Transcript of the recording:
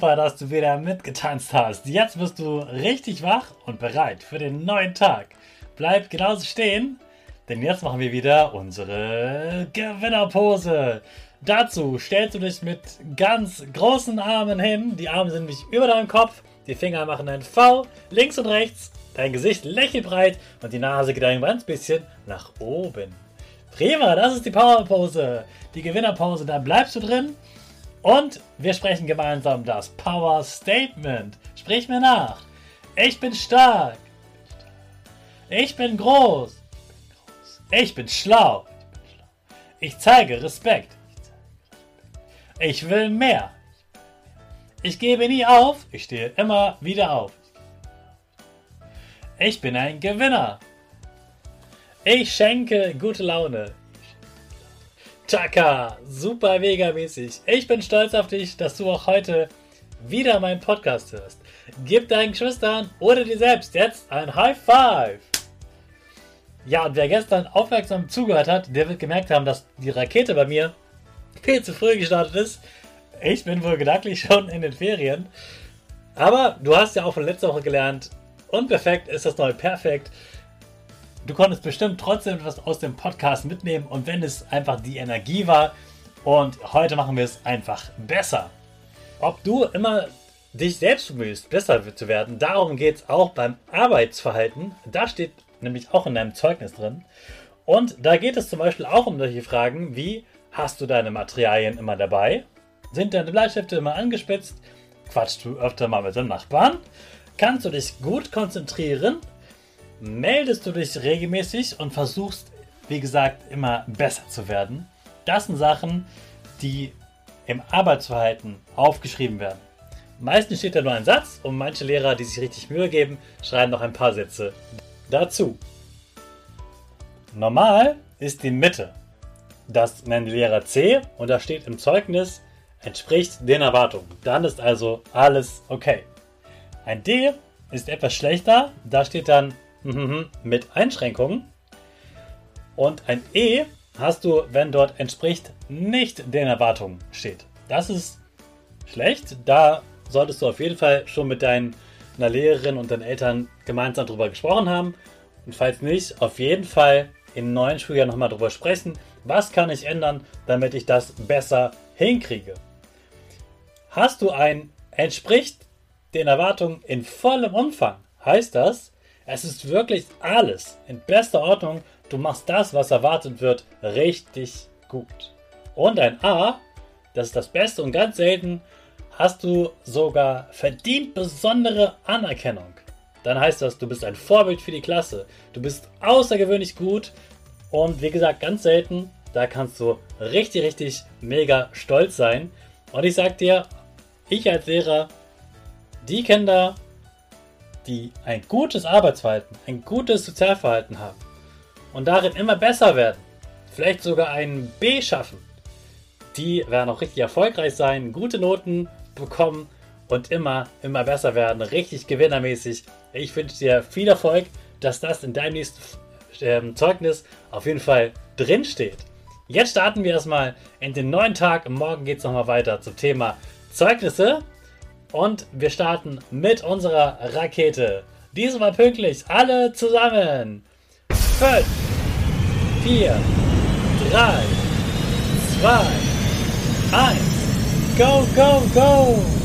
Super, dass du wieder mitgetanzt hast. Jetzt bist du richtig wach und bereit für den neuen Tag. Bleib genauso stehen, denn jetzt machen wir wieder unsere Gewinnerpose. Dazu stellst du dich mit ganz großen Armen hin. Die Arme sind nämlich über deinem Kopf. Die Finger machen ein V links und rechts. Dein Gesicht lächelt breit und die Nase geht ein ganz bisschen nach oben. Prima, das ist die Powerpose. Die Gewinnerpose, da bleibst du drin und wir sprechen gemeinsam das Power Statement. Sprich mir nach. Ich bin stark. Ich bin groß. Ich bin schlau. Ich zeige Respekt. Ich will mehr. Ich gebe nie auf. Ich stehe immer wieder auf. Ich bin ein Gewinner. Ich schenke gute Laune. Chaka, super mega mäßig. Ich bin stolz auf dich, dass du auch heute wieder meinen Podcast hörst. Gib deinen Geschwistern oder dir selbst jetzt ein High Five. Ja, und wer gestern aufmerksam zugehört hat, der wird gemerkt haben, dass die Rakete bei mir viel zu früh gestartet ist. Ich bin wohl gedanklich schon in den Ferien. Aber du hast ja auch von letzter Woche gelernt, unperfekt ist das neue perfekt. Du konntest bestimmt trotzdem etwas aus dem Podcast mitnehmen und wenn es einfach die Energie war und heute machen wir es einfach besser. Ob du immer dich selbst bemühst, besser zu werden, darum geht es auch beim Arbeitsverhalten. Da steht nämlich auch in deinem Zeugnis drin. Und da geht es zum Beispiel auch um solche Fragen wie, hast du deine Materialien immer dabei? Sind deine Bleistifte immer angespitzt? Quatschst du öfter mal mit deinem Nachbarn? Kannst du dich gut konzentrieren? Meldest du dich regelmäßig und versuchst, wie gesagt, immer besser zu werden. Das sind Sachen, die im Arbeitsverhalten aufgeschrieben werden. Meistens steht da nur ein Satz und manche Lehrer, die sich richtig Mühe geben, schreiben noch ein paar Sätze dazu. Normal ist die Mitte. Das nennt Lehrer C und da steht im Zeugnis, entspricht den Erwartungen. Dann ist also alles okay. Ein D ist etwas schlechter, da steht dann Mhm, mit Einschränkungen. Und ein E hast du, wenn dort entspricht nicht den Erwartungen steht. Das ist schlecht. Da solltest du auf jeden Fall schon mit deiner Lehrerin und deinen Eltern gemeinsam drüber gesprochen haben. Und falls nicht, auf jeden Fall im neuen Schuljahr nochmal drüber sprechen. Was kann ich ändern, damit ich das besser hinkriege? Hast du ein entspricht den Erwartungen in vollem Umfang? Heißt das, es ist wirklich alles in bester Ordnung. Du machst das, was erwartet wird, richtig gut. Und ein A, das ist das Beste und ganz selten, hast du sogar verdient besondere Anerkennung. Dann heißt das, du bist ein Vorbild für die Klasse. Du bist außergewöhnlich gut und wie gesagt, ganz selten, da kannst du richtig, richtig mega stolz sein. Und ich sag dir, ich als Lehrer, die Kinder, die ein gutes Arbeitsverhalten, ein gutes Sozialverhalten haben und darin immer besser werden, vielleicht sogar ein B schaffen, die werden auch richtig erfolgreich sein, gute Noten bekommen und immer, immer besser werden, richtig gewinnermäßig. Ich wünsche dir viel Erfolg, dass das in deinem nächsten ähm, Zeugnis auf jeden Fall drin steht. Jetzt starten wir erstmal in den neuen Tag. Morgen geht es nochmal weiter zum Thema Zeugnisse und wir starten mit unserer Rakete. Diesmal pünktlich, alle zusammen. 5, 4, 3, 2, 1, go, go, go!